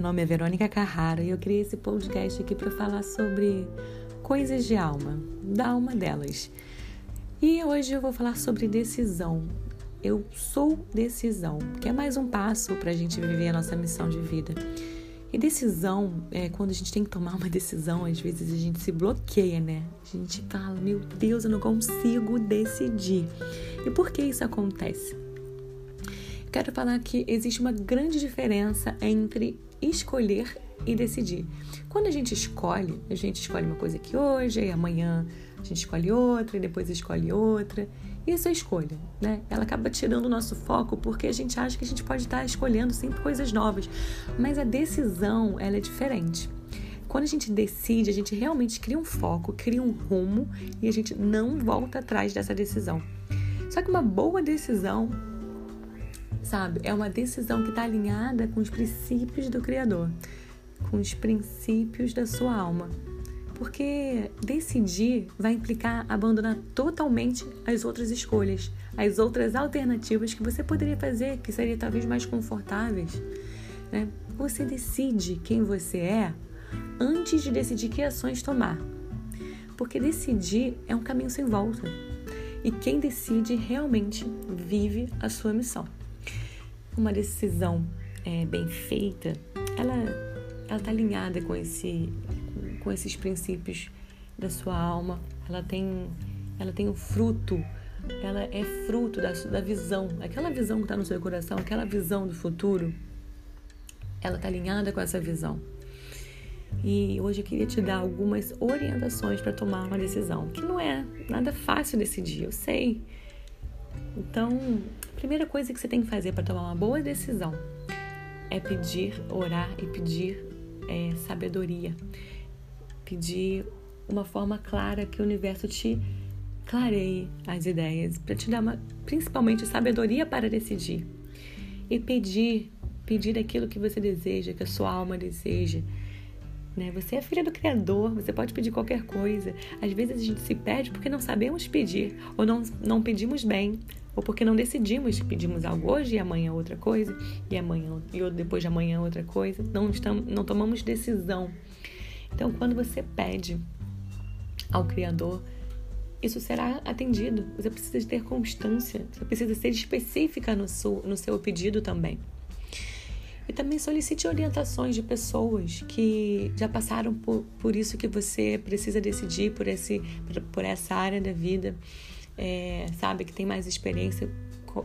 meu nome é Verônica Carrara e eu criei esse podcast aqui para falar sobre coisas de alma, da alma delas. E hoje eu vou falar sobre decisão. Eu sou decisão, que é mais um passo para a gente viver a nossa missão de vida. E decisão, é, quando a gente tem que tomar uma decisão, às vezes a gente se bloqueia, né? A gente fala, meu Deus, eu não consigo decidir. E por que isso acontece? Quero falar que existe uma grande diferença entre escolher e decidir. Quando a gente escolhe, a gente escolhe uma coisa aqui hoje, e amanhã a gente escolhe outra, e depois escolhe outra. Isso é escolha, né? Ela acaba tirando o nosso foco porque a gente acha que a gente pode estar escolhendo sempre coisas novas. Mas a decisão, ela é diferente. Quando a gente decide, a gente realmente cria um foco, cria um rumo e a gente não volta atrás dessa decisão. Só que uma boa decisão, sabe, é uma decisão que está alinhada com os princípios do Criador, com os princípios da sua alma. Porque decidir vai implicar abandonar totalmente as outras escolhas, as outras alternativas que você poderia fazer, que seriam talvez mais confortáveis. Né? Você decide quem você é antes de decidir que ações tomar. Porque decidir é um caminho sem volta. E quem decide realmente vive a sua missão. Uma decisão é, bem feita, ela está alinhada com esse com esses princípios da sua alma. Ela tem, ela tem o fruto, ela é fruto da, da visão, aquela visão que está no seu coração, aquela visão do futuro. Ela está alinhada com essa visão. E hoje eu queria te dar algumas orientações para tomar uma decisão, que não é nada fácil decidir, eu sei. Então, a primeira coisa que você tem que fazer para tomar uma boa decisão é pedir, orar e pedir é, sabedoria pedir uma forma clara que o universo te clareie as ideias, para te dar uma, principalmente sabedoria para decidir. E pedir, pedir aquilo que você deseja, que a sua alma deseja. Né? Você é filha do Criador, você pode pedir qualquer coisa. Às vezes a gente se pede porque não sabemos pedir, ou não, não pedimos bem, ou porque não decidimos, pedimos algo hoje e amanhã outra coisa, e amanhã e depois de amanhã outra coisa. Não, estamos, não tomamos decisão. Então, quando você pede ao Criador, isso será atendido. Você precisa ter constância, você precisa ser específica no seu, no seu pedido também. E também solicite orientações de pessoas que já passaram por, por isso que você precisa decidir, por, esse, por, por essa área da vida, é, sabe, que tem mais experiência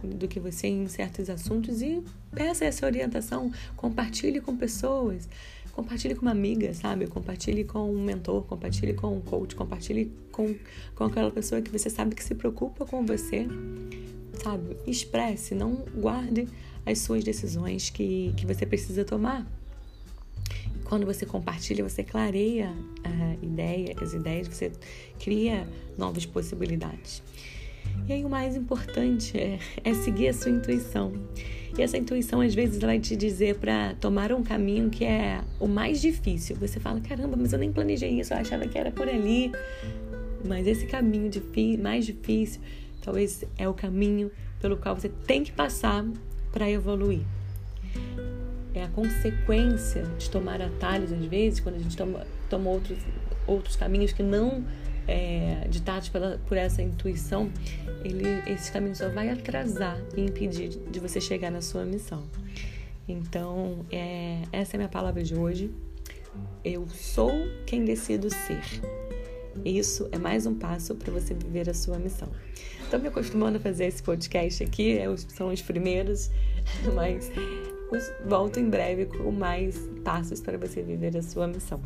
do que você em certos assuntos e peça essa orientação, compartilhe com pessoas. Compartilhe com uma amiga, sabe? Compartilhe com um mentor, compartilhe com um coach, compartilhe com, com aquela pessoa que você sabe que se preocupa com você, sabe? Expresse, não guarde as suas decisões que, que você precisa tomar. Quando você compartilha, você clareia a ideia, as ideias, você cria novas possibilidades. E aí o mais importante é, é seguir a sua intuição. E essa intuição às vezes vai te dizer para tomar um caminho que é o mais difícil. Você fala: caramba, mas eu nem planejei isso, eu achava que era por ali. Mas esse caminho mais difícil talvez é o caminho pelo qual você tem que passar para evoluir. É a consequência de tomar atalhos, às vezes, quando a gente toma, toma outros, outros caminhos que não é, ditados pela, por essa intuição, ele, esse caminho só vai atrasar e impedir de você chegar na sua missão. Então, é, essa é a minha palavra de hoje. Eu sou quem decido ser. Isso é mais um passo para você viver a sua missão. Estou me acostumando a fazer esse podcast aqui, é são os primeiros, mas volto em breve com mais passos para você viver a sua missão.